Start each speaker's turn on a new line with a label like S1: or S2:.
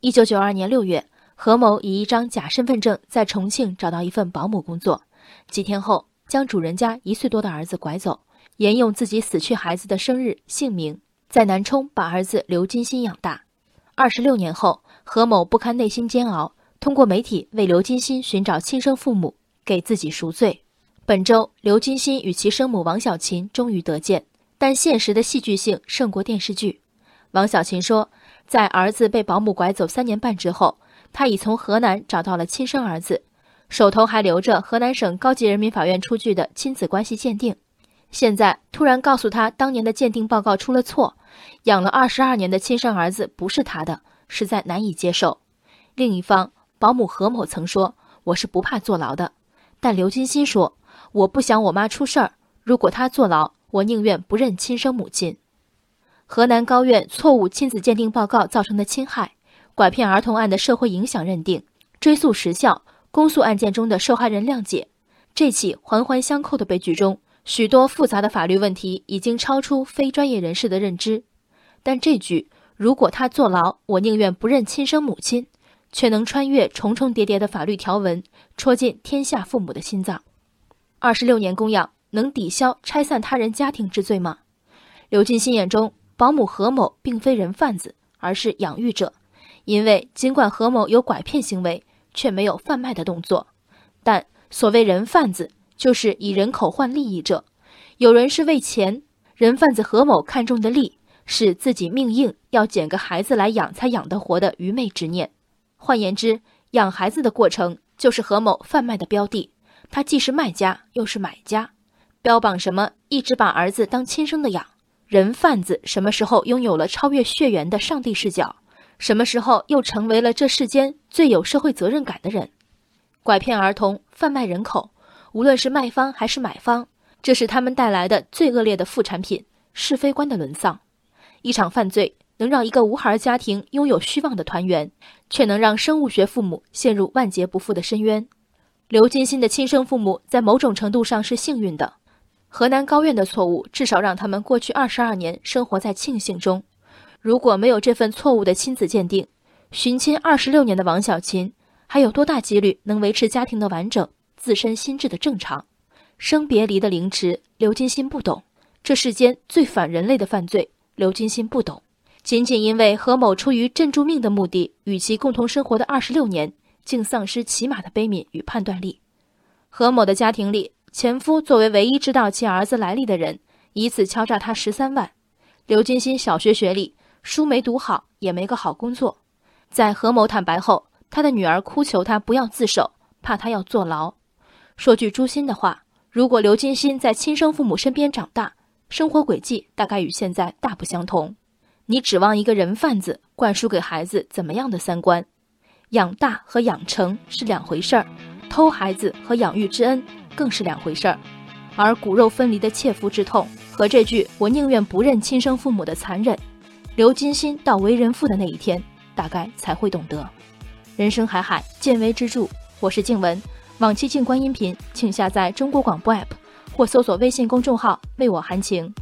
S1: 一九九二年六月，何某以一张假身份证在重庆找到一份保姆工作，几天后将主人家一岁多的儿子拐走，沿用自己死去孩子的生日、姓名，在南充把儿子刘金鑫养大。二十六年后，何某不堪内心煎熬，通过媒体为刘金鑫寻找亲生父母，给自己赎罪。本周，刘金鑫与其生母王小琴终于得见，但现实的戏剧性胜过电视剧。王小琴说，在儿子被保姆拐走三年半之后，她已从河南找到了亲生儿子，手头还留着河南省高级人民法院出具的亲子关系鉴定。现在突然告诉他，当年的鉴定报告出了错，养了二十二年的亲生儿子不是他的，实在难以接受。另一方保姆何某曾说：“我是不怕坐牢的。”但刘金鑫说：“我不想我妈出事儿，如果她坐牢，我宁愿不认亲生母亲。”河南高院错误亲子鉴定报告造成的侵害、拐骗儿童案的社会影响认定追诉时效、公诉案件中的受害人谅解，这起环环相扣的悲剧中。许多复杂的法律问题已经超出非专业人士的认知，但这句“如果他坐牢，我宁愿不认亲生母亲”，却能穿越重重叠叠的法律条文，戳进天下父母的心脏。二十六年供养能抵消拆散他人家庭之罪吗？刘金星眼中，保姆何某并非人贩子，而是养育者，因为尽管何某有拐骗行为，却没有贩卖的动作。但所谓人贩子。就是以人口换利益者，有人是为钱，人贩子何某看中的利是自己命硬，要捡个孩子来养才养得活的愚昧执念。换言之，养孩子的过程就是何某贩卖的标的，他既是卖家又是买家，标榜什么一直把儿子当亲生的养。人贩子什么时候拥有了超越血缘的上帝视角？什么时候又成为了这世间最有社会责任感的人？拐骗儿童，贩卖人口。无论是卖方还是买方，这是他们带来的最恶劣的副产品——是非观的沦丧。一场犯罪能让一个无孩家庭拥有虚妄的团圆，却能让生物学父母陷入万劫不复的深渊。刘金星的亲生父母在某种程度上是幸运的，河南高院的错误至少让他们过去二十二年生活在庆幸中。如果没有这份错误的亲子鉴定，寻亲二十六年的王小琴还有多大几率能维持家庭的完整？自身心智的正常，生别离的凌迟，刘金星不懂。这世间最反人类的犯罪，刘金星不懂。仅仅因为何某出于镇住命的目的，与其共同生活的二十六年，竟丧失起码的悲悯与判断力。何某的家庭里，前夫作为唯一知道其儿子来历的人，以此敲诈他十三万。刘金星小学学历，书没读好，也没个好工作。在何某坦白后，他的女儿哭求他不要自首，怕他要坐牢。说句诛心的话，如果刘金星在亲生父母身边长大，生活轨迹大概与现在大不相同。你指望一个人贩子灌输给孩子怎么样的三观？养大和养成是两回事儿，偷孩子和养育之恩更是两回事儿。而骨肉分离的切肤之痛和这句“我宁愿不认亲生父母”的残忍，刘金心到为人父的那一天，大概才会懂得。人生海海，见微知著。我是静文。往期静观音频，请下载中国广播 APP 或搜索微信公众号“为我含情”。